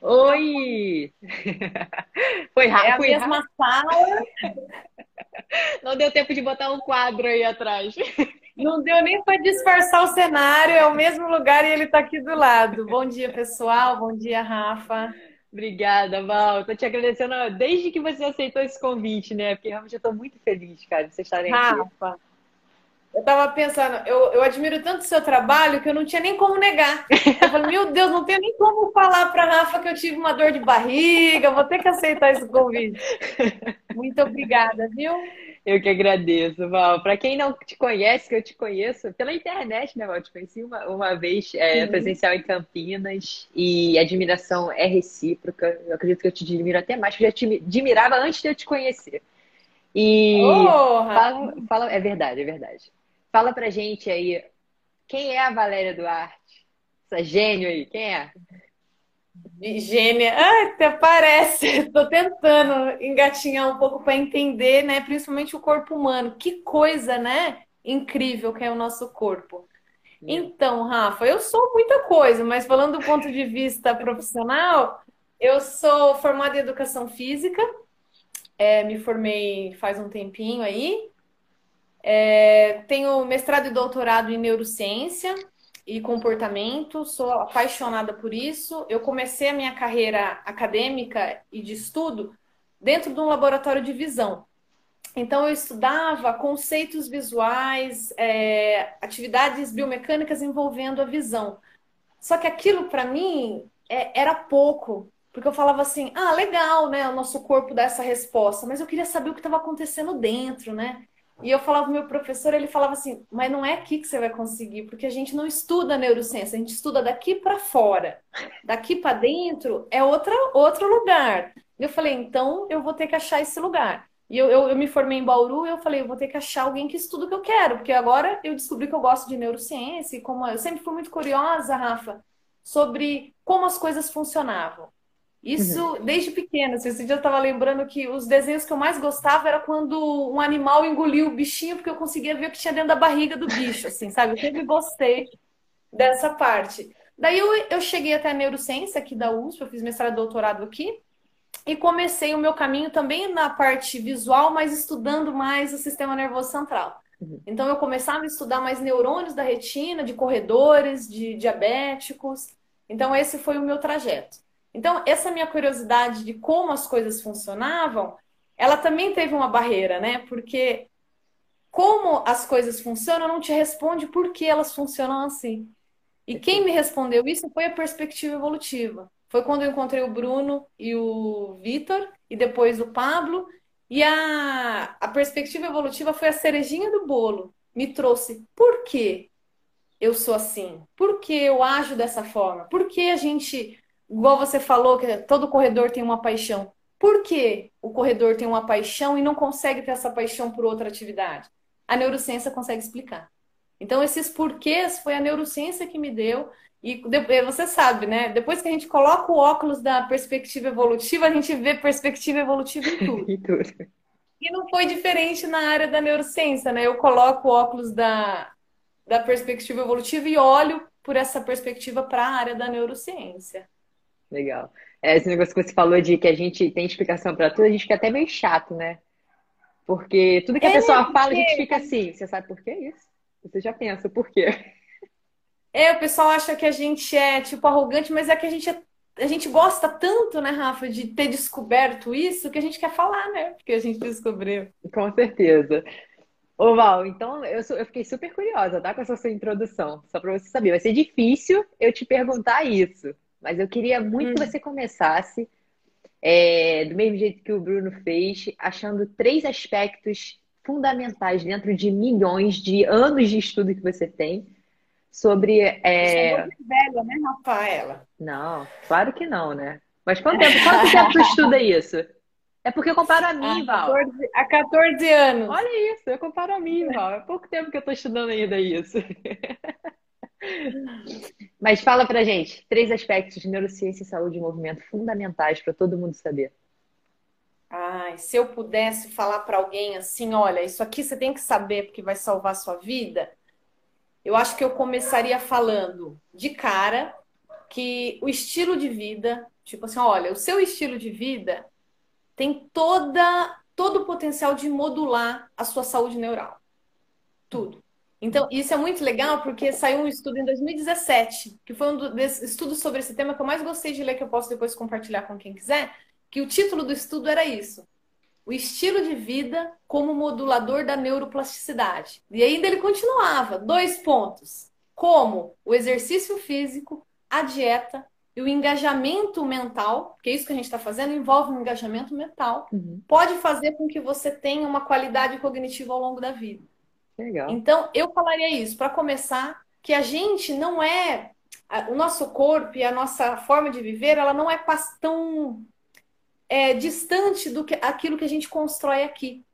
Oi! Foi rápido. É a mesma sala. Não deu tempo de botar um quadro aí atrás. Não deu nem para disfarçar o cenário, é o mesmo lugar e ele está aqui do lado. Bom dia, pessoal. Bom dia, Rafa. Obrigada, Val. Estou te agradecendo desde que você aceitou esse convite, né? Porque realmente eu estou muito feliz, cara, de vocês estarem aqui. Eu tava pensando, eu, eu admiro tanto o seu trabalho que eu não tinha nem como negar. Eu falei, meu Deus, não tenho nem como falar para Rafa que eu tive uma dor de barriga, vou ter que aceitar esse convite. Muito obrigada, viu? Eu que agradeço, Val. Para quem não te conhece, que eu te conheço pela internet, né, Val? Te conheci uma, uma vez é, uhum. presencial em Campinas e a admiração é recíproca. Eu acredito que eu te admiro até mais, porque eu já te admirava antes de eu te conhecer. E oh, fala, fala, é verdade, é verdade. Fala pra gente aí, quem é a Valéria Duarte? Essa gênio aí, quem é? Gênia, ah, até parece. Estou tentando engatinhar um pouco para entender, né? Principalmente o corpo humano. Que coisa, né? Incrível que é o nosso corpo. Então, Rafa, eu sou muita coisa, mas falando do ponto de vista profissional, eu sou formada em educação física, é, me formei faz um tempinho aí, é, tenho mestrado e doutorado em neurociência e comportamento, sou apaixonada por isso. Eu comecei a minha carreira acadêmica e de estudo dentro de um laboratório de visão. Então, eu estudava conceitos visuais, é, atividades biomecânicas envolvendo a visão. Só que aquilo, para mim, é, era pouco, porque eu falava assim: ah, legal, né? O nosso corpo dá essa resposta, mas eu queria saber o que estava acontecendo dentro, né? E eu falava pro meu professor, ele falava assim: "Mas não é aqui que você vai conseguir, porque a gente não estuda neurociência, a gente estuda daqui para fora. Daqui para dentro é outra outro lugar". E eu falei: "Então eu vou ter que achar esse lugar". E eu, eu, eu me formei em Bauru e eu falei: "Eu vou ter que achar alguém que estuda o que eu quero, porque agora eu descobri que eu gosto de neurociência e como eu sempre fui muito curiosa, Rafa, sobre como as coisas funcionavam. Isso uhum. desde pequena. Assim, esse dia eu estava lembrando que os desenhos que eu mais gostava era quando um animal engoliu o bichinho, porque eu conseguia ver o que tinha dentro da barriga do bicho, assim, sabe? Eu sempre gostei dessa parte. Daí eu, eu cheguei até a neurociência aqui da USP, eu fiz mestrado e doutorado aqui, e comecei o meu caminho também na parte visual, mas estudando mais o sistema nervoso central. Uhum. Então eu começava a estudar mais neurônios da retina, de corredores, de diabéticos. Então esse foi o meu trajeto. Então, essa minha curiosidade de como as coisas funcionavam, ela também teve uma barreira, né? Porque como as coisas funcionam não te responde por que elas funcionam assim. E quem me respondeu isso foi a perspectiva evolutiva. Foi quando eu encontrei o Bruno e o Vitor, e depois o Pablo. E a, a perspectiva evolutiva foi a cerejinha do bolo. Me trouxe por que eu sou assim? Por que eu ajo dessa forma? Por que a gente igual você falou, que todo corredor tem uma paixão. Por que o corredor tem uma paixão e não consegue ter essa paixão por outra atividade? A neurociência consegue explicar. Então, esses porquês foi a neurociência que me deu. E você sabe, né? Depois que a gente coloca o óculos da perspectiva evolutiva, a gente vê perspectiva evolutiva em tudo. em tudo. E não foi diferente na área da neurociência, né? Eu coloco o óculos da, da perspectiva evolutiva e olho por essa perspectiva para a área da neurociência. Legal. É, esse negócio que você falou de que a gente tem explicação para tudo, a gente fica até meio chato, né? Porque tudo que a é, pessoa fala, a gente fica assim. Você sabe por que isso? Você já pensa por quê? É, o pessoal acha que a gente é, tipo, arrogante, mas é que a gente é a gente gosta tanto, né, Rafa, de ter descoberto isso que a gente quer falar, né? Porque a gente descobriu. Com certeza. Ô, Val, então eu, sou, eu fiquei super curiosa, tá? Com essa sua introdução. Só para você saber. Vai ser difícil eu te perguntar isso. Mas eu queria muito hum. que você começasse é, do mesmo jeito que o Bruno fez, achando três aspectos fundamentais dentro de milhões de anos de estudo que você tem sobre. É... Você é velha, né, Rafaela? Não, claro que não, né? Mas quanto tempo, quanto tempo tu estuda isso? É porque eu comparo a mim, Val. 14, há 14 anos. Olha isso, eu comparo a mim, Val. É pouco tempo que eu tô estudando ainda isso. Mas fala pra gente, três aspectos de neurociência e saúde e movimento fundamentais para todo mundo saber. Ai, se eu pudesse falar para alguém assim, olha, isso aqui você tem que saber porque vai salvar a sua vida, eu acho que eu começaria falando de cara que o estilo de vida, tipo assim, olha, o seu estilo de vida tem toda todo o potencial de modular a sua saúde neural. Tudo. Então, isso é muito legal porque saiu um estudo em 2017, que foi um dos estudos sobre esse tema que eu mais gostei de ler, que eu posso depois compartilhar com quem quiser, que o título do estudo era isso. O estilo de vida como modulador da neuroplasticidade. E ainda ele continuava, dois pontos. Como o exercício físico, a dieta e o engajamento mental, porque é isso que a gente está fazendo envolve um engajamento mental, uhum. pode fazer com que você tenha uma qualidade cognitiva ao longo da vida. Legal. Então, eu falaria isso, para começar, que a gente não é. O nosso corpo e a nossa forma de viver, ela não é tão é, distante do que aquilo que a gente constrói aqui.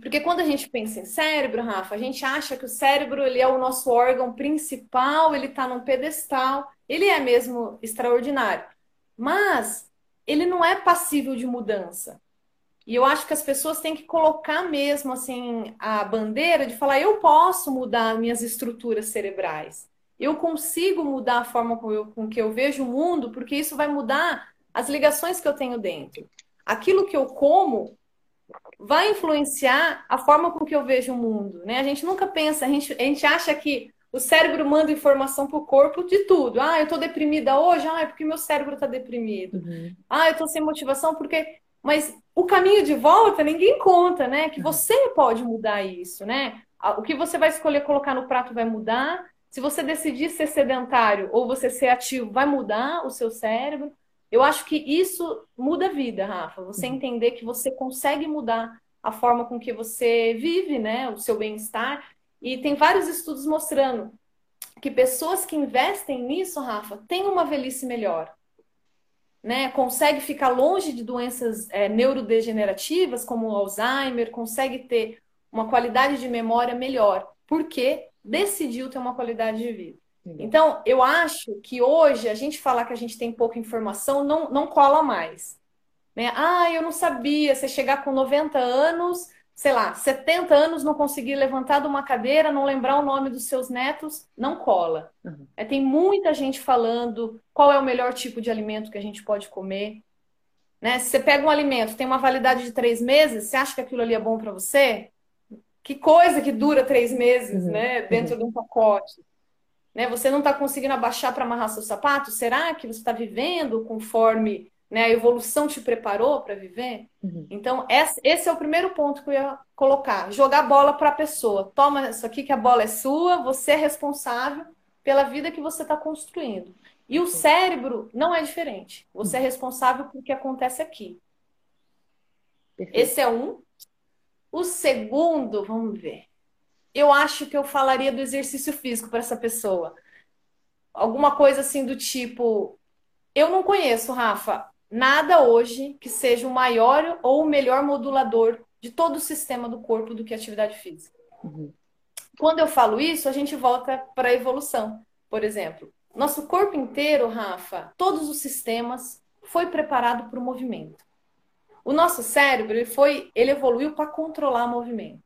Porque quando a gente pensa em cérebro, Rafa, a gente acha que o cérebro ele é o nosso órgão principal, ele está num pedestal, ele é mesmo extraordinário. Mas ele não é passível de mudança. E eu acho que as pessoas têm que colocar mesmo assim a bandeira de falar: eu posso mudar minhas estruturas cerebrais. Eu consigo mudar a forma com, eu, com que eu vejo o mundo, porque isso vai mudar as ligações que eu tenho dentro. Aquilo que eu como vai influenciar a forma com que eu vejo o mundo, né? A gente nunca pensa, a gente, a gente acha que o cérebro manda informação para o corpo de tudo. Ah, eu estou deprimida hoje, ah, é porque meu cérebro está deprimido. Uhum. Ah, eu estou sem motivação porque. Mas o caminho de volta ninguém conta, né? Que uhum. você pode mudar isso, né? O que você vai escolher colocar no prato vai mudar. Se você decidir ser sedentário ou você ser ativo, vai mudar o seu cérebro. Eu acho que isso muda a vida, Rafa. Você uhum. entender que você consegue mudar a forma com que você vive, né? O seu bem-estar. E tem vários estudos mostrando que pessoas que investem nisso, Rafa, têm uma velhice melhor. Né? Consegue ficar longe de doenças é, neurodegenerativas, como o Alzheimer, consegue ter uma qualidade de memória melhor, porque decidiu ter uma qualidade de vida. Então, eu acho que hoje a gente falar que a gente tem pouca informação não, não cola mais. Né? Ah, eu não sabia. Você chegar com 90 anos, sei lá, 70 anos, não conseguir levantar de uma cadeira, não lembrar o nome dos seus netos, não cola. Uhum. É, tem muita gente falando qual é o melhor tipo de alimento que a gente pode comer. Né? Se você pega um alimento, tem uma validade de três meses, você acha que aquilo ali é bom para você? Que coisa que dura três meses, uhum. né? Dentro uhum. de um pacote. Né? Você não está conseguindo abaixar para amarrar seu sapato? Será que você está vivendo conforme né, a evolução te preparou para viver? Uhum. Então, esse é o primeiro ponto que eu ia colocar: jogar bola para a pessoa. Toma isso aqui que a bola é sua, você é responsável pela vida que você está construindo. E o cérebro não é diferente. Você é responsável pelo que acontece aqui. Perfeito. Esse é um. O segundo, vamos ver eu acho que eu falaria do exercício físico para essa pessoa. Alguma coisa assim do tipo: eu não conheço, Rafa, nada hoje que seja o maior ou o melhor modulador de todo o sistema do corpo do que a atividade física. Uhum. Quando eu falo isso, a gente volta para a evolução. Por exemplo, nosso corpo inteiro, Rafa, todos os sistemas foi preparado para o movimento. O nosso cérebro ele foi, ele evoluiu para controlar o movimento.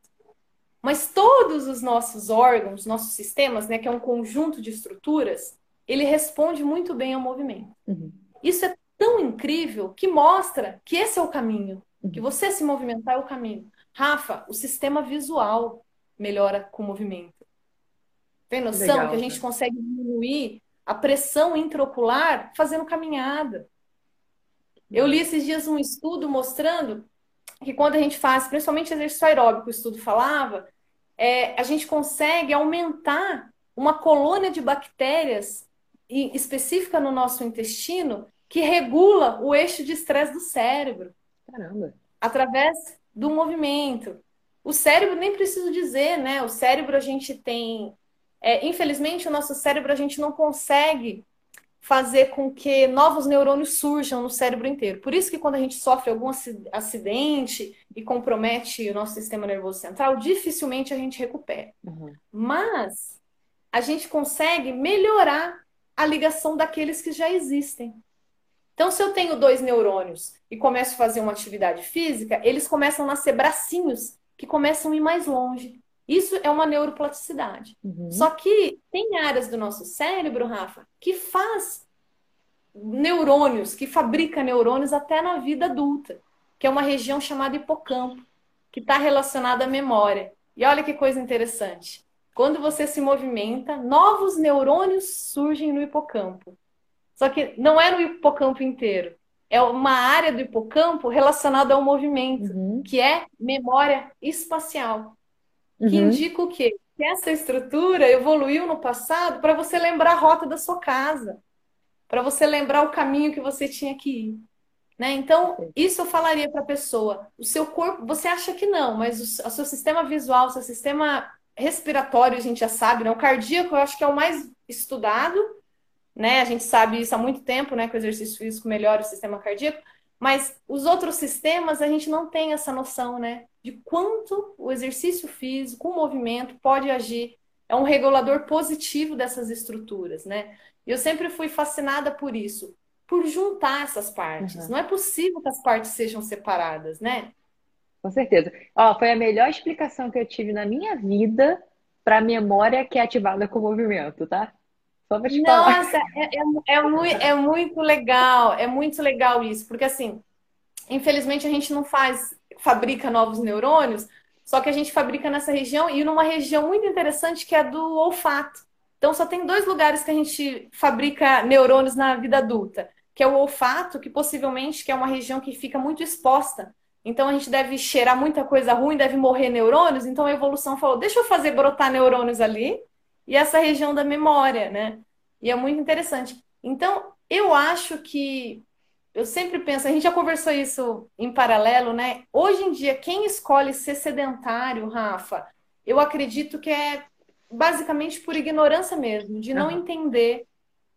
Mas todos os nossos órgãos, nossos sistemas, né, que é um conjunto de estruturas, ele responde muito bem ao movimento. Uhum. Isso é tão incrível que mostra que esse é o caminho, uhum. que você se movimentar é o caminho. Rafa, o sistema visual melhora com o movimento. Tem noção Legal, que a gente né? consegue diminuir a pressão intraocular fazendo caminhada? Eu li esses dias um estudo mostrando que quando a gente faz, principalmente exercício aeróbico, o estudo falava, é, a gente consegue aumentar uma colônia de bactérias específica no nosso intestino que regula o eixo de estresse do cérebro. Caramba! Através do movimento. O cérebro, nem preciso dizer, né? O cérebro a gente tem. É, infelizmente, o nosso cérebro a gente não consegue fazer com que novos neurônios surjam no cérebro inteiro. Por isso que quando a gente sofre algum acidente e compromete o nosso sistema nervoso central, dificilmente a gente recupera. Uhum. Mas a gente consegue melhorar a ligação daqueles que já existem. Então, se eu tenho dois neurônios e começo a fazer uma atividade física, eles começam a nascer bracinhos que começam a ir mais longe. Isso é uma neuroplasticidade. Uhum. Só que tem áreas do nosso cérebro, Rafa, que faz neurônios, que fabrica neurônios até na vida adulta, que é uma região chamada hipocampo, que está relacionada à memória. E olha que coisa interessante. Quando você se movimenta, novos neurônios surgem no hipocampo. Só que não é no hipocampo inteiro. É uma área do hipocampo relacionada ao movimento, uhum. que é memória espacial. Uhum. Que indica o quê? Que essa estrutura evoluiu no passado para você lembrar a rota da sua casa, para você lembrar o caminho que você tinha que ir. Né? Então, isso eu falaria para a pessoa. O seu corpo, você acha que não, mas o, o, seu sistema visual, o seu sistema respiratório, a gente já sabe, né? O cardíaco eu acho que é o mais estudado, né? A gente sabe isso há muito tempo, né? Que o exercício físico melhora o sistema cardíaco, mas os outros sistemas a gente não tem essa noção, né? De quanto o exercício físico, o movimento pode agir. É um regulador positivo dessas estruturas, né? E eu sempre fui fascinada por isso, por juntar essas partes. Uhum. Não é possível que as partes sejam separadas, né? Com certeza. Ó, foi a melhor explicação que eu tive na minha vida para a memória que é ativada com o movimento, tá? Pra te Nossa, falar. É, é, é, muito, é muito legal, é muito legal isso, porque assim, infelizmente a gente não faz, fabrica novos neurônios, só que a gente fabrica nessa região e numa região muito interessante que é do olfato. Então só tem dois lugares que a gente fabrica neurônios na vida adulta, que é o olfato, que possivelmente que é uma região que fica muito exposta. Então a gente deve cheirar muita coisa ruim, deve morrer neurônios. Então a evolução falou: deixa eu fazer brotar neurônios ali e essa região da memória, né? E é muito interessante. Então, eu acho que eu sempre penso, a gente já conversou isso em paralelo, né? Hoje em dia, quem escolhe ser sedentário, Rafa, eu acredito que é basicamente por ignorância mesmo, de não uhum. entender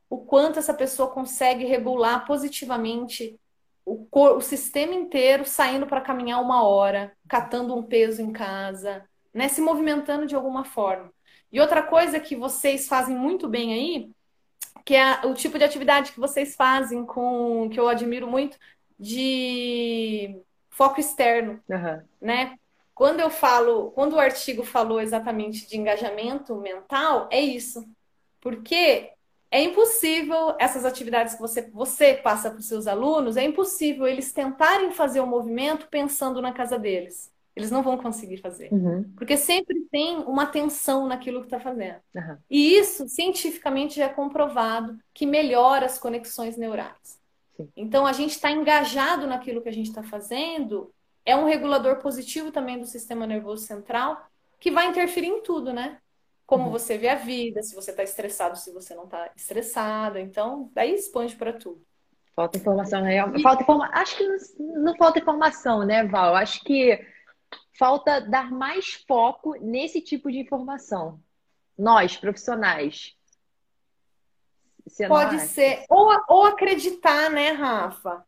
o quanto essa pessoa consegue regular positivamente o, o sistema inteiro saindo para caminhar uma hora, catando um peso em casa, né? Se movimentando de alguma forma. E outra coisa que vocês fazem muito bem aí, que é o tipo de atividade que vocês fazem com, que eu admiro muito, de foco externo, uhum. né? Quando eu falo, quando o artigo falou exatamente de engajamento mental, é isso. Porque é impossível essas atividades que você, você passa para os seus alunos, é impossível eles tentarem fazer o movimento pensando na casa deles. Eles não vão conseguir fazer. Uhum. Porque sempre tem uma tensão naquilo que está fazendo. Uhum. E isso, cientificamente, já é comprovado que melhora as conexões neurais. Sim. Então, a gente está engajado naquilo que a gente está fazendo, é um regulador positivo também do sistema nervoso central, que vai interferir em tudo, né? Como uhum. você vê a vida, se você está estressado, se você não está estressado. Então, daí expande para tudo. Falta informação, né? Falta informa... Acho que não, não falta informação, né, Val? Acho que falta dar mais foco nesse tipo de informação. Nós, profissionais. Você Pode ser. Ou, ou acreditar, né, Rafa?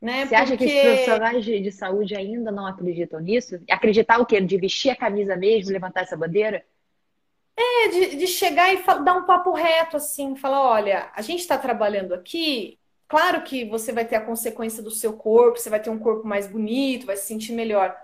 Né? Você Porque... acha que os profissionais de, de, saúde ainda não acreditam nisso? Acreditar o quê? De vestir a camisa mesmo, levantar essa bandeira? É, de, de chegar e dar um papo reto, assim, falar, olha, a gente está trabalhando aqui, claro que você vai ter a consequência do seu corpo, você vai ter um corpo mais bonito, vai se sentir melhor.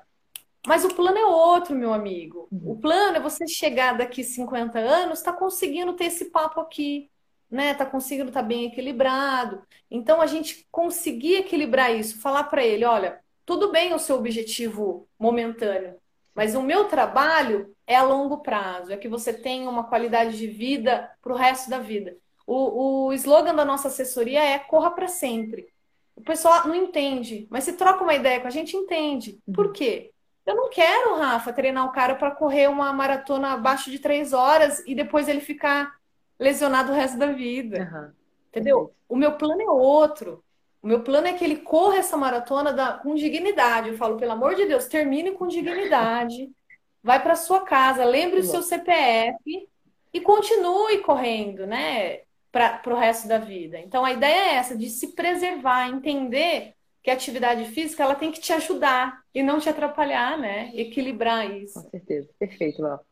Mas o plano é outro, meu amigo. Uhum. O plano é você chegar daqui 50 anos, tá conseguindo ter esse papo aqui, né? Tá conseguindo estar tá bem equilibrado. Então a gente conseguir equilibrar isso, falar para ele, olha, tudo bem o seu objetivo momentâneo, mas o meu trabalho é a longo prazo, é que você tenha uma qualidade de vida para o resto da vida. O, o slogan da nossa assessoria é corra para sempre. O pessoal não entende, mas se troca uma ideia com a gente, entende. Por uhum. quê? Eu não quero, Rafa, treinar o cara para correr uma maratona abaixo de três horas e depois ele ficar lesionado o resto da vida. Uhum. Entendeu? O meu plano é outro. O meu plano é que ele corra essa maratona da, com dignidade. Eu falo, pelo amor de Deus, termine com dignidade. Vai para sua casa, lembre o seu CPF e continue correndo, né? Para o resto da vida. Então a ideia é essa, de se preservar, entender que a atividade física ela tem que te ajudar e não te atrapalhar, né? Equilibrar isso. Com certeza. Perfeito, Val.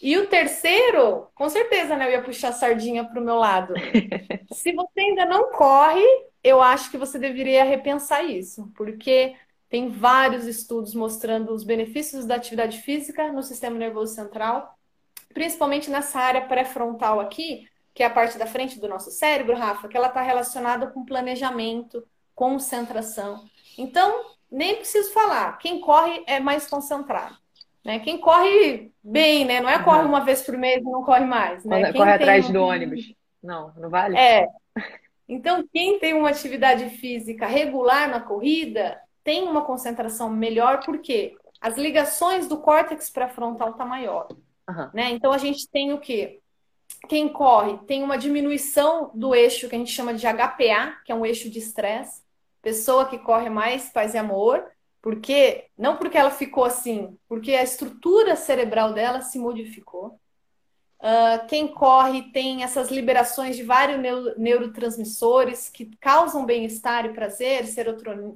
E o terceiro, com certeza, né? Eu ia puxar a sardinha para o meu lado. Se você ainda não corre, eu acho que você deveria repensar isso, porque tem vários estudos mostrando os benefícios da atividade física no sistema nervoso central, principalmente nessa área pré-frontal aqui, que é a parte da frente do nosso cérebro, Rafa, que ela está relacionada com planejamento, concentração. Então, nem preciso falar, quem corre é mais concentrado. Né? Quem corre bem, né? Não é corre uma vez por mês e não corre mais. Né? Quem corre atrás um... do ônibus. Não, não vale? É. Então, quem tem uma atividade física regular na corrida tem uma concentração melhor, porque as ligações do córtex pré-frontal tá maior. Uhum. Né? Então, a gente tem o quê? Quem corre tem uma diminuição do eixo que a gente chama de HPA, que é um eixo de estresse. Pessoa que corre mais, paz e amor. Porque, não porque ela ficou assim, porque a estrutura cerebral dela se modificou. Uh, quem corre tem essas liberações de vários neurotransmissores que causam bem-estar e prazer,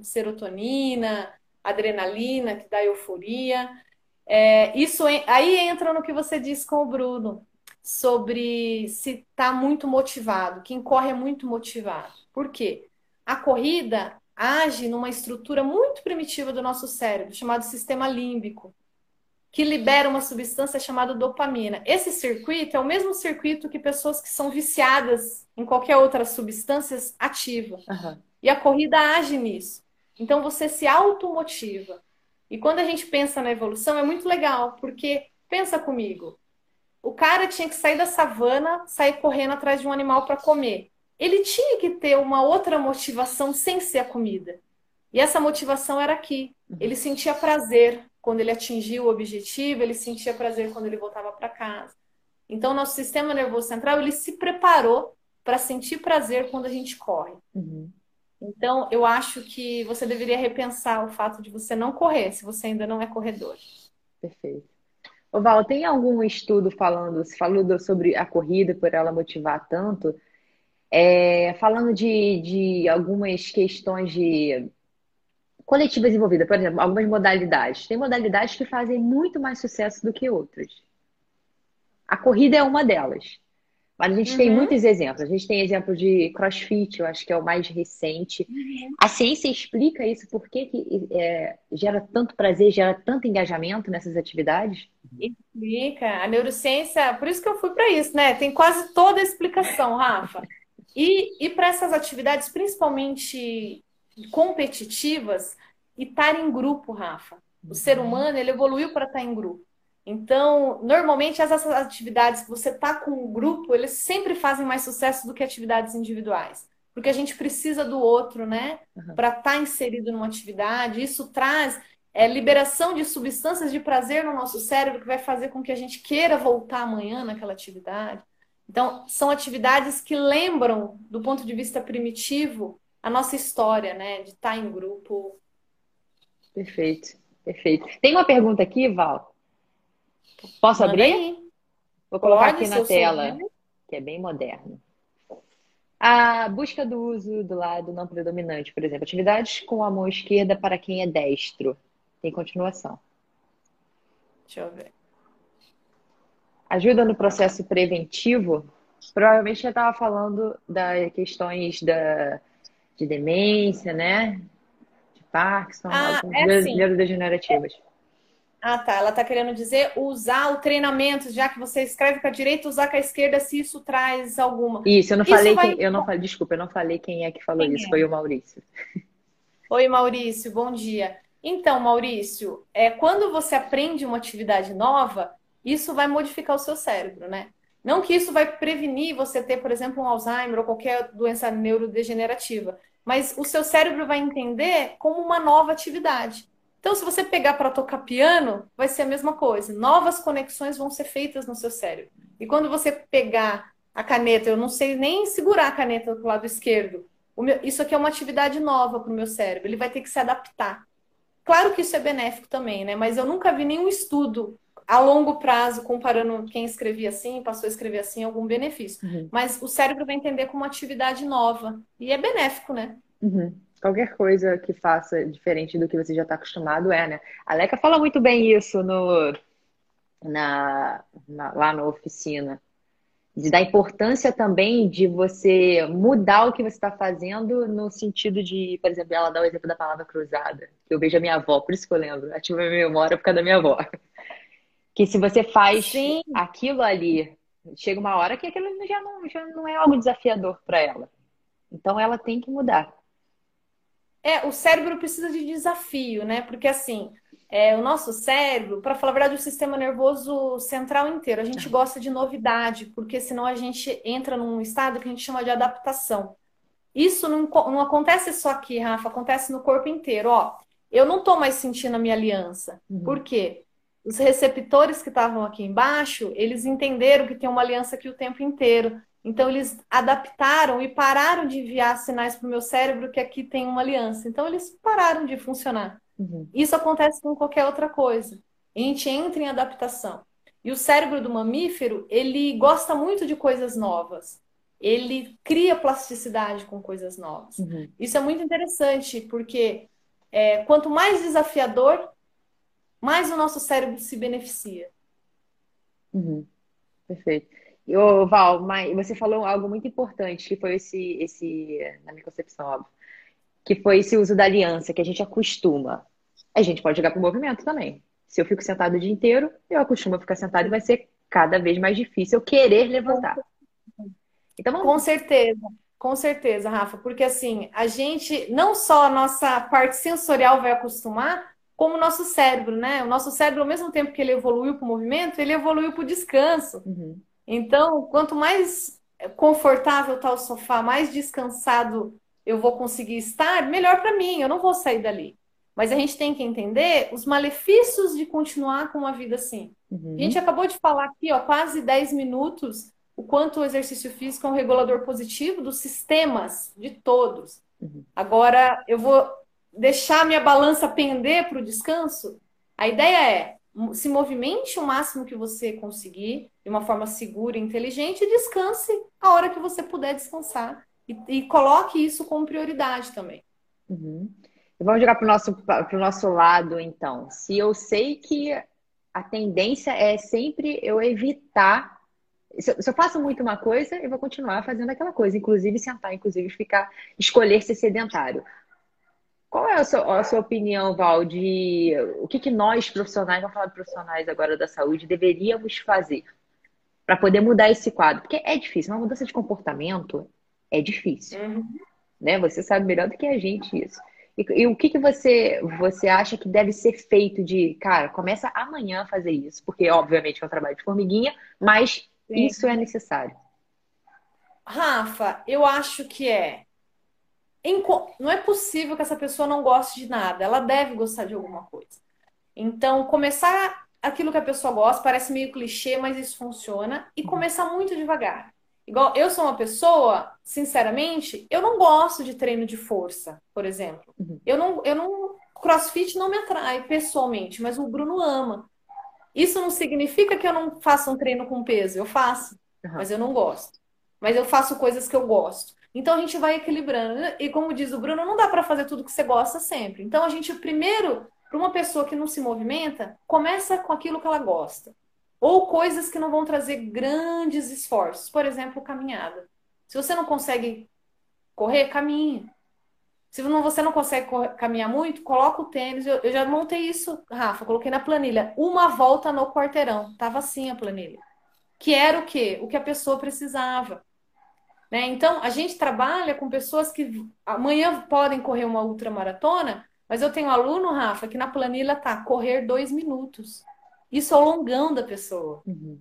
serotonina, adrenalina, que dá euforia. É, isso aí entra no que você disse com o Bruno sobre se está muito motivado. Quem corre é muito motivado. Por quê? A corrida age numa estrutura muito primitiva do nosso cérebro, chamado sistema límbico que libera uma substância chamada dopamina. Esse circuito é o mesmo circuito que pessoas que são viciadas em qualquer outra substância ativa. Uhum. E a corrida age nisso. Então você se automotiva. E quando a gente pensa na evolução, é muito legal, porque pensa comigo. O cara tinha que sair da savana, sair correndo atrás de um animal para comer. Ele tinha que ter uma outra motivação sem ser a comida. E essa motivação era aqui. Uhum. Ele sentia prazer, quando ele atingia o objetivo, ele sentia prazer quando ele voltava para casa. Então, nosso sistema nervoso central ele se preparou para sentir prazer quando a gente corre. Uhum. Então, eu acho que você deveria repensar o fato de você não correr, se você ainda não é corredor. Perfeito. Val, tem algum estudo falando, se falou sobre a corrida por ela motivar tanto, é, falando de, de algumas questões de coletivas envolvidas, por exemplo, algumas modalidades. Tem modalidades que fazem muito mais sucesso do que outras. A corrida é uma delas. Mas a gente uhum. tem muitos exemplos. A gente tem exemplo de crossfit, eu acho que é o mais recente. Uhum. A ciência explica isso, por que, que é, gera tanto prazer, gera tanto engajamento nessas atividades? Explica. A neurociência, por isso que eu fui para isso, né? Tem quase toda a explicação, Rafa. E, e para essas atividades, principalmente competitivas, e estar em grupo, Rafa. O ser uhum. humano, ele evoluiu para estar em grupo. Então, normalmente, essas atividades que você está com o grupo, eles sempre fazem mais sucesso do que atividades individuais. Porque a gente precisa do outro, né? Uhum. Para estar tá inserido numa atividade. Isso traz é, liberação de substâncias de prazer no nosso cérebro que vai fazer com que a gente queira voltar amanhã naquela atividade. Então, são atividades que lembram, do ponto de vista primitivo, a nossa história, né? De estar em grupo, Perfeito, perfeito. Tem uma pergunta aqui, Val? Posso Manda abrir? Aí. Vou colocar Pode, aqui na tela, que é bem moderno. A busca do uso do lado não predominante, por exemplo, atividades com a mão esquerda para quem é destro. Tem continuação. Deixa eu ver. Ajuda no processo preventivo? Provavelmente já estava falando das questões da, de demência, né? Parkinson, ah, é assim. neurodegenerativas. Ah, tá. Ela está querendo dizer usar o treinamento, já que você escreve com a direita, usar com a esquerda, se isso traz alguma. Isso, eu não isso falei vai... quem, eu não falei, desculpa, eu não falei quem é que falou quem isso, é? foi o Maurício. Oi, Maurício, bom dia. Então, Maurício, é, quando você aprende uma atividade nova, isso vai modificar o seu cérebro, né? Não que isso vai prevenir você ter, por exemplo, um Alzheimer ou qualquer doença neurodegenerativa, mas o seu cérebro vai entender como uma nova atividade. Então, se você pegar para tocar piano, vai ser a mesma coisa. Novas conexões vão ser feitas no seu cérebro. E quando você pegar a caneta, eu não sei nem segurar a caneta do lado esquerdo. Meu, isso aqui é uma atividade nova para o meu cérebro. Ele vai ter que se adaptar. Claro que isso é benéfico também, né? Mas eu nunca vi nenhum estudo a longo prazo, comparando quem escrevia assim, passou a escrever assim, algum benefício. Uhum. Mas o cérebro vai entender como uma atividade nova. E é benéfico, né? Uhum. Qualquer coisa que faça diferente do que você já está acostumado é, né? A Leca fala muito bem isso no, na, na, lá na oficina. De, da importância também de você mudar o que você está fazendo no sentido de, por exemplo, ela dá o exemplo da palavra cruzada, que eu vejo a minha avó, por isso que eu lembro, ativa a minha memória por causa da minha avó. Que se você faz Sim. aquilo ali, chega uma hora que aquilo já não, já não é algo desafiador para ela. Então ela tem que mudar. É, o cérebro precisa de desafio, né? Porque assim, é, o nosso cérebro, para falar a verdade, o sistema nervoso central inteiro, a gente gosta de novidade, porque senão a gente entra num estado que a gente chama de adaptação. Isso não, não acontece só aqui, Rafa, acontece no corpo inteiro. Ó, eu não estou mais sentindo a minha aliança. Uhum. Por quê? Os receptores que estavam aqui embaixo, eles entenderam que tem uma aliança aqui o tempo inteiro. Então, eles adaptaram e pararam de enviar sinais para o meu cérebro que aqui tem uma aliança. Então, eles pararam de funcionar. Uhum. Isso acontece com qualquer outra coisa. A gente entra em adaptação. E o cérebro do mamífero, ele gosta muito de coisas novas. Ele cria plasticidade com coisas novas. Uhum. Isso é muito interessante, porque é, quanto mais desafiador, mais o nosso cérebro se beneficia. Uhum. Perfeito. E, ô, Val, mas você falou algo muito importante, que foi esse, esse, na minha concepção, óbvio, que foi esse uso da aliança, que a gente acostuma. A gente pode jogar para o movimento também. Se eu fico sentado o dia inteiro, eu acostumo a ficar sentado e vai ser cada vez mais difícil eu querer levantar. Então, vamos... Com certeza, com certeza, Rafa, porque assim, a gente, não só a nossa parte sensorial vai acostumar, como o nosso cérebro, né? O nosso cérebro, ao mesmo tempo que ele evoluiu para o movimento, ele evoluiu para o descanso. Uhum. Então, quanto mais confortável está o sofá, mais descansado eu vou conseguir estar, melhor para mim, eu não vou sair dali. Mas a gente tem que entender os malefícios de continuar com uma vida assim. Uhum. A gente acabou de falar aqui, ó, quase 10 minutos, o quanto o exercício físico é um regulador positivo dos sistemas, de todos. Uhum. Agora, eu vou deixar minha balança pender para o descanso? A ideia é se movimente o máximo que você conseguir, de uma forma segura e inteligente, e descanse a hora que você puder descansar. E, e coloque isso como prioridade também. Uhum. Vamos jogar para o nosso, nosso lado, então. Se eu sei que a tendência é sempre eu evitar. Se eu, se eu faço muito uma coisa, eu vou continuar fazendo aquela coisa, inclusive sentar, inclusive ficar, escolher ser sedentário. Qual é a sua, a sua, opinião, Val, de o que, que nós profissionais, vamos falar de profissionais agora da saúde, deveríamos fazer para poder mudar esse quadro? Porque é difícil, uma mudança de comportamento é difícil. Uhum. Né? Você sabe melhor do que a gente isso. E, e, o que, que você, você acha que deve ser feito de, cara, começa amanhã a fazer isso, porque obviamente é um trabalho de formiguinha, mas Sim. isso é necessário. Rafa, eu acho que é não é possível que essa pessoa não goste de nada, ela deve gostar de alguma coisa. Então, começar aquilo que a pessoa gosta, parece meio clichê, mas isso funciona, e uhum. começar muito devagar. Igual eu sou uma pessoa, sinceramente, eu não gosto de treino de força, por exemplo. Uhum. Eu não, eu não, CrossFit não me atrai pessoalmente, mas o Bruno ama. Isso não significa que eu não faça um treino com peso, eu faço, uhum. mas eu não gosto. Mas eu faço coisas que eu gosto. Então a gente vai equilibrando. E como diz o Bruno, não dá para fazer tudo que você gosta sempre. Então a gente primeiro, para uma pessoa que não se movimenta, começa com aquilo que ela gosta. Ou coisas que não vão trazer grandes esforços. Por exemplo, caminhada. Se você não consegue correr, caminha. Se você não consegue correr, caminhar muito, coloca o tênis. Eu, eu já montei isso, Rafa, coloquei na planilha. Uma volta no quarteirão. Tava assim a planilha. Que era o quê? O que a pessoa precisava. Né? Então, a gente trabalha com pessoas que amanhã podem correr uma ultramaratona, mas eu tenho um aluno, Rafa, que na planilha tá correr dois minutos. Isso é o longão da pessoa. Uhum.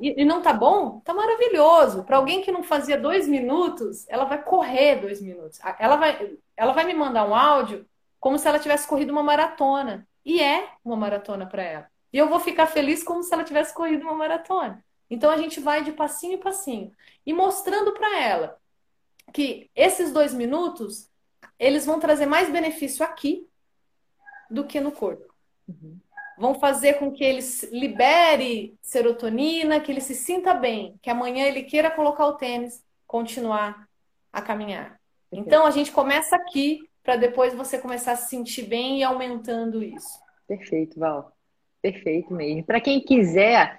E, e, não tá bom? Tá maravilhoso. Para alguém que não fazia dois minutos, ela vai correr dois minutos. Ela vai, ela vai me mandar um áudio como se ela tivesse corrido uma maratona. E é uma maratona para ela. E eu vou ficar feliz como se ela tivesse corrido uma maratona. Então a gente vai de passinho em passinho e mostrando para ela que esses dois minutos eles vão trazer mais benefício aqui do que no corpo. Uhum. Vão fazer com que ele libere serotonina, que ele se sinta bem, que amanhã ele queira colocar o tênis, continuar a caminhar. Então a gente começa aqui para depois você começar a se sentir bem e aumentando isso. Perfeito, Val. Perfeito mesmo. Para quem quiser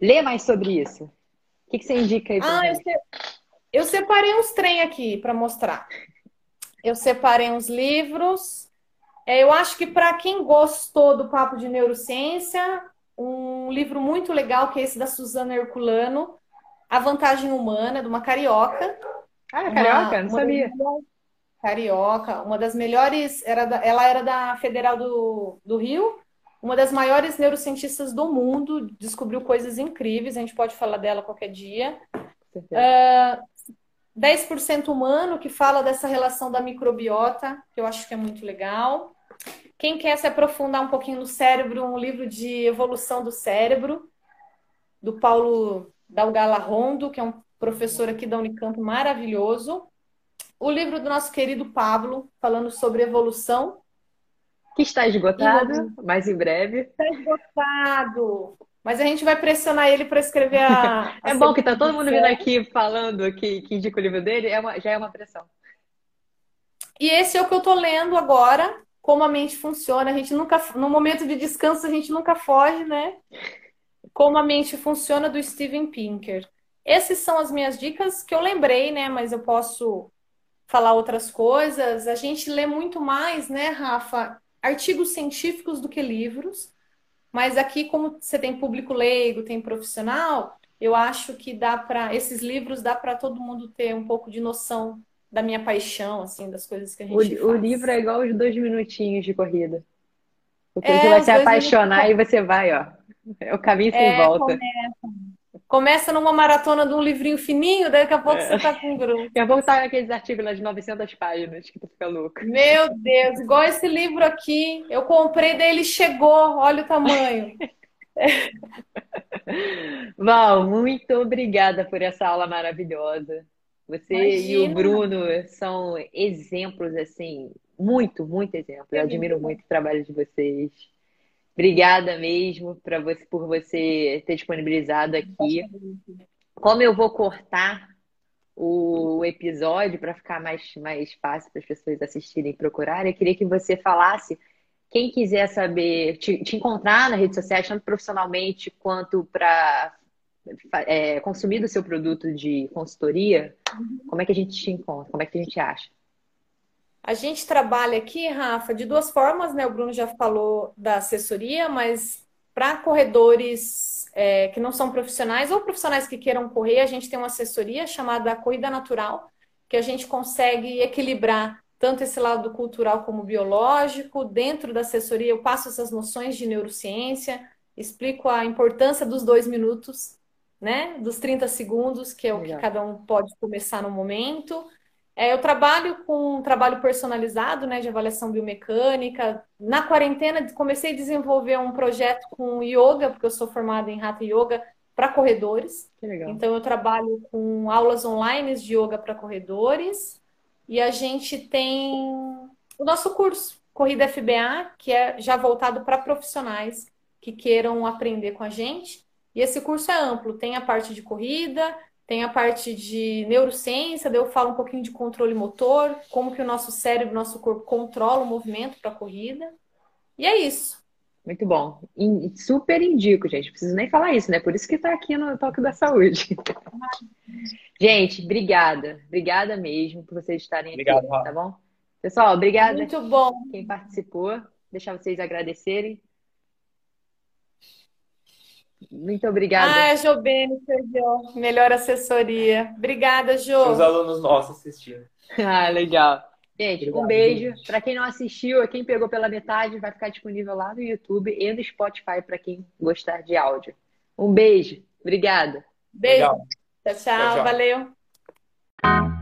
ler mais sobre isso, o que, que você indica aí? Ah, eu, se... eu, separei uns trem aqui para mostrar. Eu separei uns livros. É, eu acho que para quem gostou do papo de neurociência, um livro muito legal que é esse da Suzana Herculano, A Vantagem Humana, de uma carioca. Ah, carioca? Uma, Não sabia. Carioca, uma das melhores, era da, ela era da Federal do, do Rio, uma das maiores neurocientistas do mundo, descobriu coisas incríveis, a gente pode falar dela qualquer dia. Uh, 10% humano, que fala dessa relação da microbiota, que eu acho que é muito legal. Quem quer se aprofundar um pouquinho no cérebro, um livro de evolução do cérebro, do Paulo Dalgala Rondo, que é um professor aqui da Unicamp maravilhoso o livro do nosso querido Pablo, falando sobre evolução. Que está esgotado, mas em breve. Está esgotado. Mas a gente vai pressionar ele para escrever a. é bom que está todo mundo vindo aqui falando que, que indica o livro dele, é uma, já é uma pressão. E esse é o que eu estou lendo agora, como a mente funciona. A gente nunca, no momento de descanso, a gente nunca foge, né? Como a mente funciona do Steven Pinker. Essas são as minhas dicas que eu lembrei, né? Mas eu posso falar outras coisas. A gente lê muito mais, né, Rafa, artigos científicos do que livros. Mas aqui, como você tem público leigo, tem profissional, eu acho que dá para esses livros dá para todo mundo ter um pouco de noção da minha paixão, assim, das coisas que a gente o. O livro é igual os dois minutinhos de corrida. Porque é, você vai se apaixonar minutos... e você vai, ó. É o caminho sem é, volta. Começa. Começa numa maratona de um livrinho fininho, daqui a pouco é. você tá com um grupo. Daqui a pouco tá aqueles artigos lá de 900 páginas, que tu fica louco. Meu Deus, igual esse livro aqui. Eu comprei, daí ele chegou, olha o tamanho. Val, muito obrigada por essa aula maravilhosa. Você Imagina. e o Bruno são exemplos, assim, muito, muito exemplos. Eu admiro muito o trabalho de vocês. Obrigada mesmo pra você, por você ter disponibilizado aqui. Como eu vou cortar o episódio para ficar mais, mais fácil para as pessoas assistirem e procurarem, eu queria que você falasse. Quem quiser saber, te, te encontrar na rede social, tanto profissionalmente quanto para é, consumir do seu produto de consultoria, como é que a gente te encontra? Como é que a gente acha? A gente trabalha aqui, Rafa, de duas formas, né? O Bruno já falou da assessoria, mas para corredores é, que não são profissionais ou profissionais que queiram correr, a gente tem uma assessoria chamada Corrida Natural, que a gente consegue equilibrar tanto esse lado cultural como biológico. Dentro da assessoria, eu passo essas noções de neurociência, explico a importância dos dois minutos, né? Dos 30 segundos, que é o Legal. que cada um pode começar no momento. É, eu trabalho com um trabalho personalizado, né, de avaliação biomecânica. Na quarentena, comecei a desenvolver um projeto com yoga, porque eu sou formada em Hatha Yoga para corredores. Então, eu trabalho com aulas online de yoga para corredores. E a gente tem o nosso curso, Corrida FBA, que é já voltado para profissionais que queiram aprender com a gente. E esse curso é amplo, tem a parte de corrida, tem a parte de neurociência, daí eu falo um pouquinho de controle motor, como que o nosso cérebro, nosso corpo controla o movimento para a corrida. E é isso. Muito bom. super indico, gente. Não preciso nem falar isso, né? Por isso que está aqui no Toque da Saúde. gente, obrigada. Obrigada mesmo por vocês estarem Obrigado, aqui, tá bom? Pessoal, obrigada. Muito bom. Quem participou. Deixar vocês agradecerem. Muito obrigada. Ah, Jobene, Sergio, melhor assessoria. Obrigada, Jo. Os alunos nossos assistindo. Ah, legal. Gente, Obrigado, um beijo. Para quem não assistiu, quem pegou pela metade, vai ficar disponível lá no YouTube e no Spotify para quem gostar de áudio. Um beijo. Obrigada. Beijo. Tchau, tchau, tchau, tchau. Valeu.